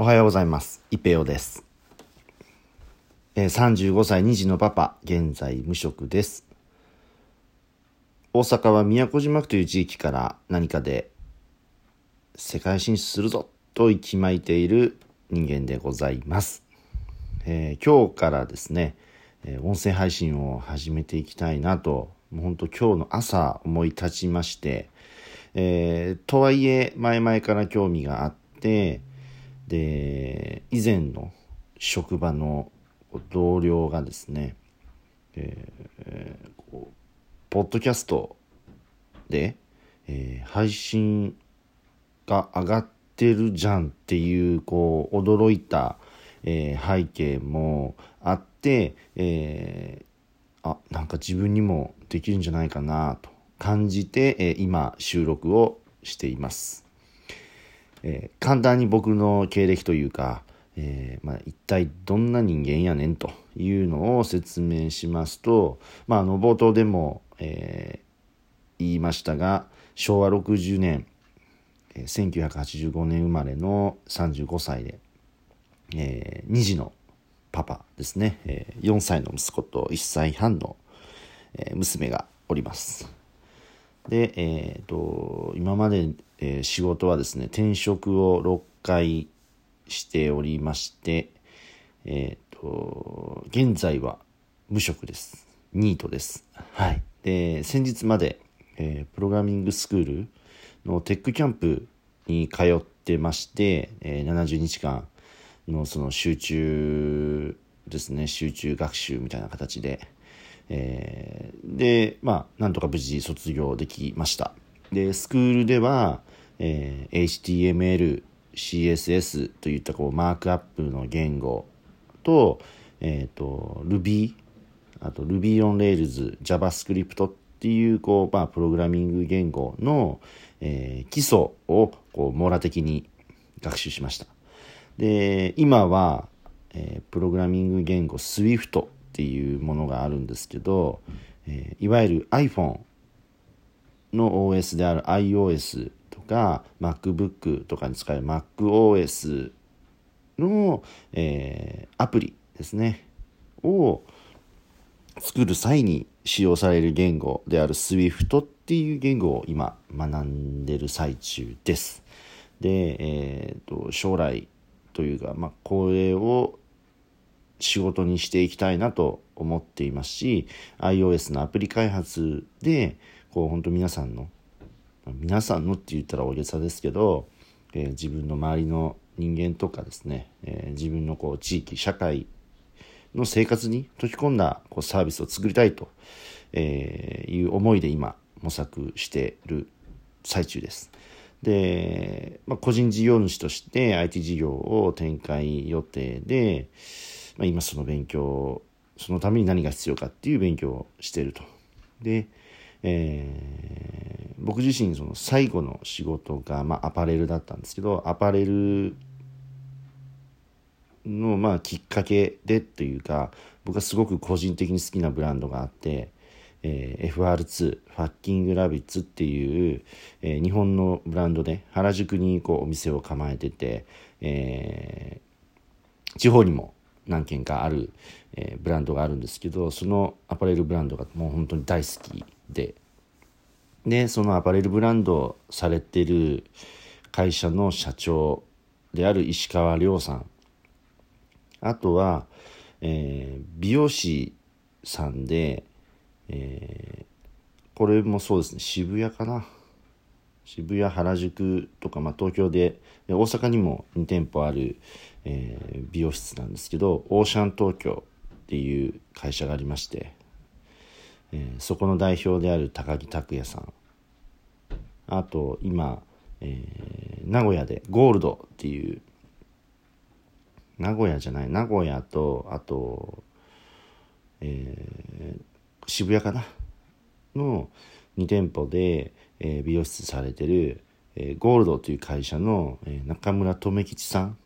おはようございます。イペオです。え35歳2児のパパ、現在無職です。大阪は宮古島区という地域から何かで世界進出するぞと息巻いている人間でございます。えー今日からですね、え音声配信を始めていきたいなと、もう本当今日の朝思い立ちまして、えーとはいえ前々から興味があって、で、以前の職場の同僚がですね、えーポッドキャストで、えー配信が上がってるじゃんっていう、こう、驚いた、えー背景もあって、えーあ、なんか自分にもできるんじゃないかなと感じて、え今収録をしています。えー簡単に僕の経歴というか、えーまあ、一体どんな人間やねんというのを説明しますと、まあ、あの冒頭でも、えー言いましたが昭和60年、えー1985年生まれの35歳で、え2児のパパですね、えー4歳の息子と1歳半の、えー娘がおります。で、えー、と今まで、えー仕事はですね転職を6回しておりまして、えー、と現在は無職です。ニートです。はい。で先日まで、えープログラミングスクールのテックキャンプに通ってまして、えー70日間のその集中ですね集中学習みたいな形で、えーでまあなんとか無事卒業できました。でスクールでは、えー HTML CSS といったこうマークアップの言語と,、えー、と Ruby あと Ruby on Rails JavaScript っていうこう、まあ、プログラミング言語の、えー基礎をこう網羅的に学習しました。で今は、えープログラミング言語 Swift っていうものがあるんですけど、えーいわゆる iPhone の OS である iOS とか MacBook とかに使える MacOS の、えーアプリですねを作る際に使用される言語である Swift っていう言語を今学んでる最中です。で、えーと将来というか、まあ、これを仕事にしていきたいなと思っていますし iOS のアプリ開発でこう本当皆さんの皆さんのって言ったら大げさですけど、えー自分の周りの人間とかですね、えー自分のこう地域社会の生活に溶き込んだこうサービスを作りたいと、えーいう思いで今模索している最中です。で、まあ、個人事業主として IT 事業を展開予定で、まあ、今その勉強そのために何が必要かっていう勉強をしていると。で、えー僕自身その最後の仕事が、まあ、アパレルだったんですけどアパレルの、まあ、きっかけでというか僕はすごく個人的に好きなブランドがあって、えー FR2 ファッキングラビッツっていう、えー日本のブランドで原宿にこうお店を構えてて、えー地方にも何軒かある、えーブランドがあるんですけどそのアパレルブランドがもう本当に大好き。ででそのアパレルブランドをされてる会社の社長である石川亮さん。あとは、えー美容師さんで、えーこれもそうですね。渋谷かな。渋谷原宿とか、まあ、東京で大阪にも2店舗ある、えー美容室なんですけどオーシャン東京っていう会社がありまして、えーそこの代表である高木拓也さん。あと今、えー名古屋でゴールドっていう名古屋じゃない名古屋とあと、えー渋谷かな？の2店舗で、えー美容室されてる、えーゴールドという会社の、えー中村留吉さん。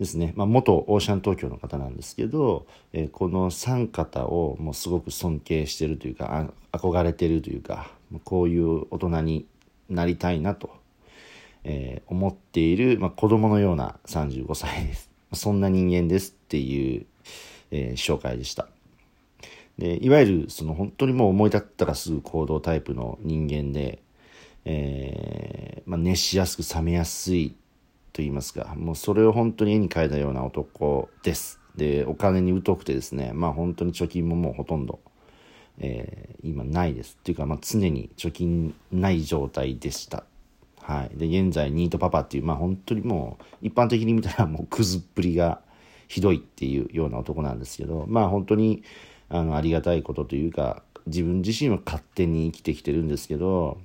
ですね、まあ、元オーシャン東京の方なんですけど、えーこの3方をもうすごく尊敬してるというか憧れてるというかこういう大人になりたいなと、えー、思っている、まあ、子供のような35歳です。そんな人間ですっていう、えー、紹介でした。で、いわゆる、その本当にもう思い立ったらすぐ行動タイプの人間で、えー、まあ、熱しやすく冷めやすいと言いますか、もうそれを本当に絵に描いたような男です。で、お金に疎くてですね、まあ本当に貯金ももうほとんど、えー、今ないです。っていうか、まあ常に貯金ない状態でした。はい。で、現在、ニートパパっていう、まあ本当にもう、一般的に見たらもうクズっぷりがひどいっていうような男なんですけど、まあ本当に、あの、ありがたいことというか、自分自身は勝手に生きてきてるんですけど、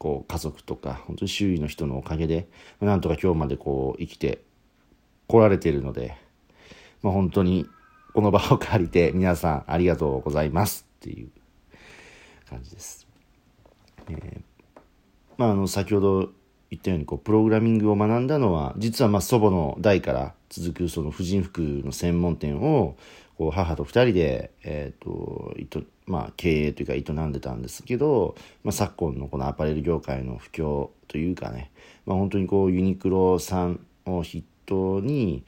こう、家族とか、本当に周囲の人のおかげで、なんとか今日までこう、生きて来られているので、まあ本当に、この場を借りて皆さんありがとうございますっていう感じです。えー、まああの、先ほど言ったようにこうプログラミングを学んだのは実はまあ祖母の代から続くその婦人服の専門店をこう母と2人で、えーとまあ、経営というか営んでたんですけど、まあ、昨今のこのアパレル業界の不況というかね、まあ、本当にこうユニクロさんを筆頭に、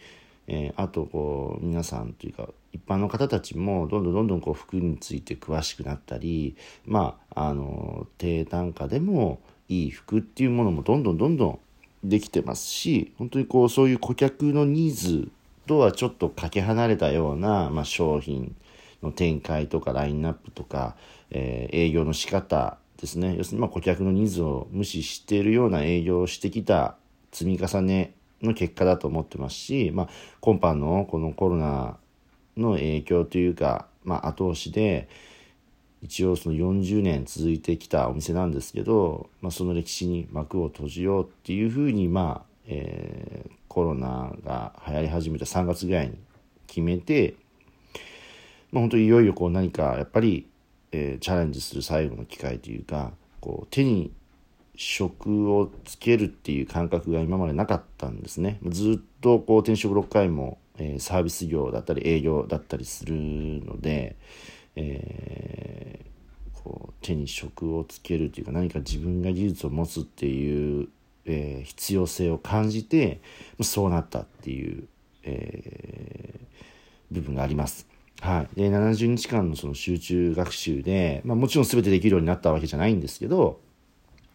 えー、あとこう皆さんというか一般の方たちもどんどんどんどんこう服について詳しくなったりまああの低単価でもいい服っていうものもどんどんどんどんできてますし本当にこうそういう顧客のニーズとはちょっとかけ離れたような、まあ、商品の展開とかラインナップとか、えー、営業の仕方ですね。要するにま顧客のニーズを無視しているような営業をしてきた積み重ねの結果だと思ってますし、まあ、今般のこのコロナの影響というか、まあ、後押しで、一応その40年続いてきたお店なんですけど、まあ、その歴史に幕を閉じようっていうふうに、まあえー、コロナが流行り始めた3月ぐらいに決めて、まあ、本当にいよいよこう何かやっぱり、えー、チャレンジする最後の機会というかこう手に職をつけるっていう感覚が今までなかったんですね。ずっとこう転職6回も、えー、サービス業だったり営業だったりするので、えー、こう手に職をつけるというか何か自分が技術を持つっていう、えー、必要性を感じてそうなったっていう、えー、部分があります。はい、で70日間のその集中学習で、まあ、もちろん全てできるようになったわけじゃないんですけど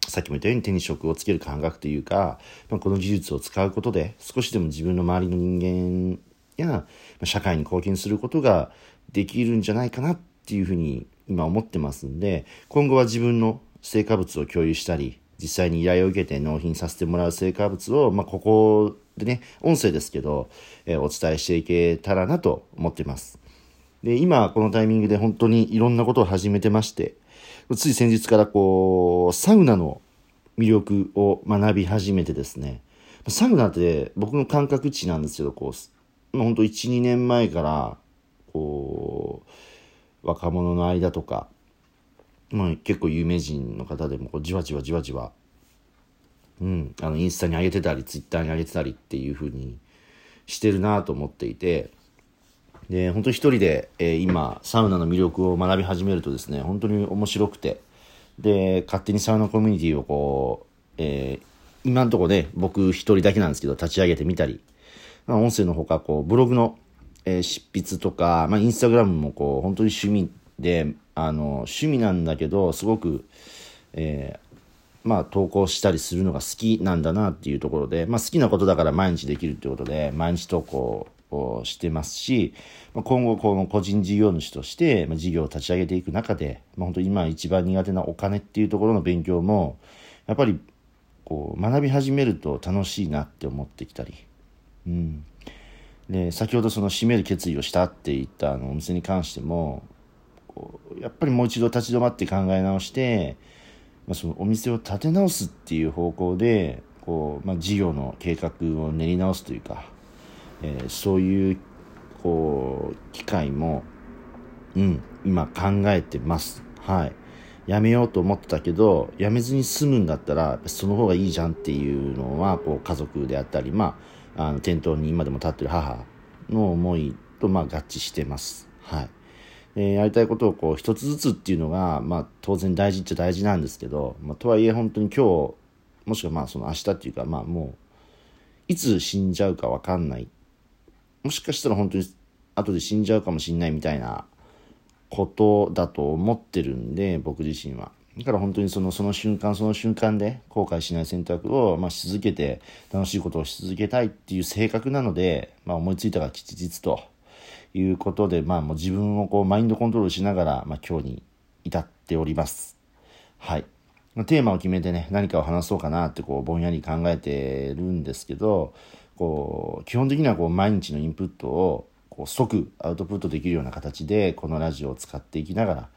さっきも言ったように手に職をつける感覚というか、まあ、この技術を使うことで少しでも自分の周りの人間や社会に貢献することができるんじゃないかなっていうふうに今思ってますんで、今後は自分の成果物を共有したり、実際に依頼を受けて納品させてもらう成果物を、まあ、ここでね、音声ですけど、えー、お伝えしていけたらなと思ってます。で、今このタイミングで本当にいろんなことを始めてまして、つい先日からこう、サウナの魅力を学び始めてですね、サウナって僕の感覚値なんですけど、こう、まあ、本当1、2年前から、こう若者の間とか、まあ、結構有名人の方でもこうじわじわじわじわ、うん、あのインスタに上げてたりツイッターに上げてたりっていう風にしてるなと思っていてで本当一人で、えー、今サウナの魅力を学び始めるとですね本当に面白くて。で勝手にサウナコミュニティをこう、えー、今のところね僕一人だけなんですけど立ち上げてみたり、まあ、音声のほかこうブログのえー、執筆とか、まあ、インスタグラムもこう、本当に趣味で、あの、趣味なんだけど、すごく、えー、まあ、投稿したりするのが好きなんだなっていうところで、まあ、好きなことだから毎日できるってことで、毎日投稿をしてますし、今後、この個人事業主として、事業を立ち上げていく中で、まあ、本当今一番苦手なお金っていうところの勉強も、やっぱり、こう、学び始めると楽しいなって思ってきたり、うん。で先ほどその閉める決意をしたって言ったあのお店に関してもこうやっぱりもう一度立ち止まって考え直して、まあ、そのお店を立て直すっていう方向でこう、まあ、事業の計画を練り直すというか、えー、そういうこう機会も、うん、今考えてます。はい。やめようと思ってたけど、やめずに済むんだったら、その方がいいじゃんっていうのは、こう、家族であったり、まあ、あの店頭に今でも立ってる母の思いとまあ合致してます。はい。えやりたいことをこう一つずつっていうのが、まあ当然大事っちゃ大事なんですけど、まあとはいえ本当に今日、もしくはまあその明日っていうかまあもういつ死んじゃうかわかんないもしかしたら本当に後で死んじゃうかもしんないみたいなことだと思ってるんで僕自身はだから本当にそのその瞬間その瞬間で後悔しない選択を、まあ、し続けて楽しいことをし続けたいっていう性格なので、まあ、思いついたが吉日ということで、まあ、もう自分をこうマインドコントロールしながら、まあ、今日に至っております。はい。テーマを決めてね、何かを話そうかなってこうぼんやり考えてるんですけど、こう基本的にはこう毎日のインプットをこう即アウトプットできるような形でこのラジオを使っていきながら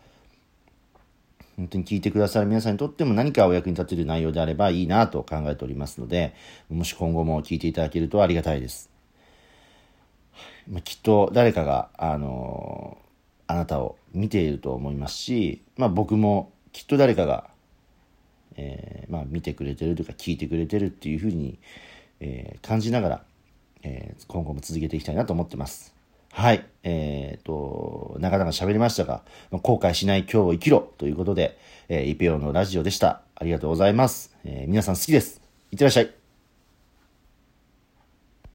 本当に聞いてくださる皆さんにとっても何かお役に立てる内容であればいいなと考えておりますので、もし今後も聞いていただけるとありがたいです。ま、きっと誰かが、あの、あなたを見ていると思いますし、まあ、僕もきっと誰かが、えー、まあ、見てくれてるというか聞いてくれてるっていうふうに、えー、感じながら、え今後も続けていきたいなと思ってます。はい。えっ、と、なかなか喋りましたが、後悔しない今日を生きろということで、えー、イペオのラジオでした。ありがとうございます。え、皆さん好きです。いってらっしゃい。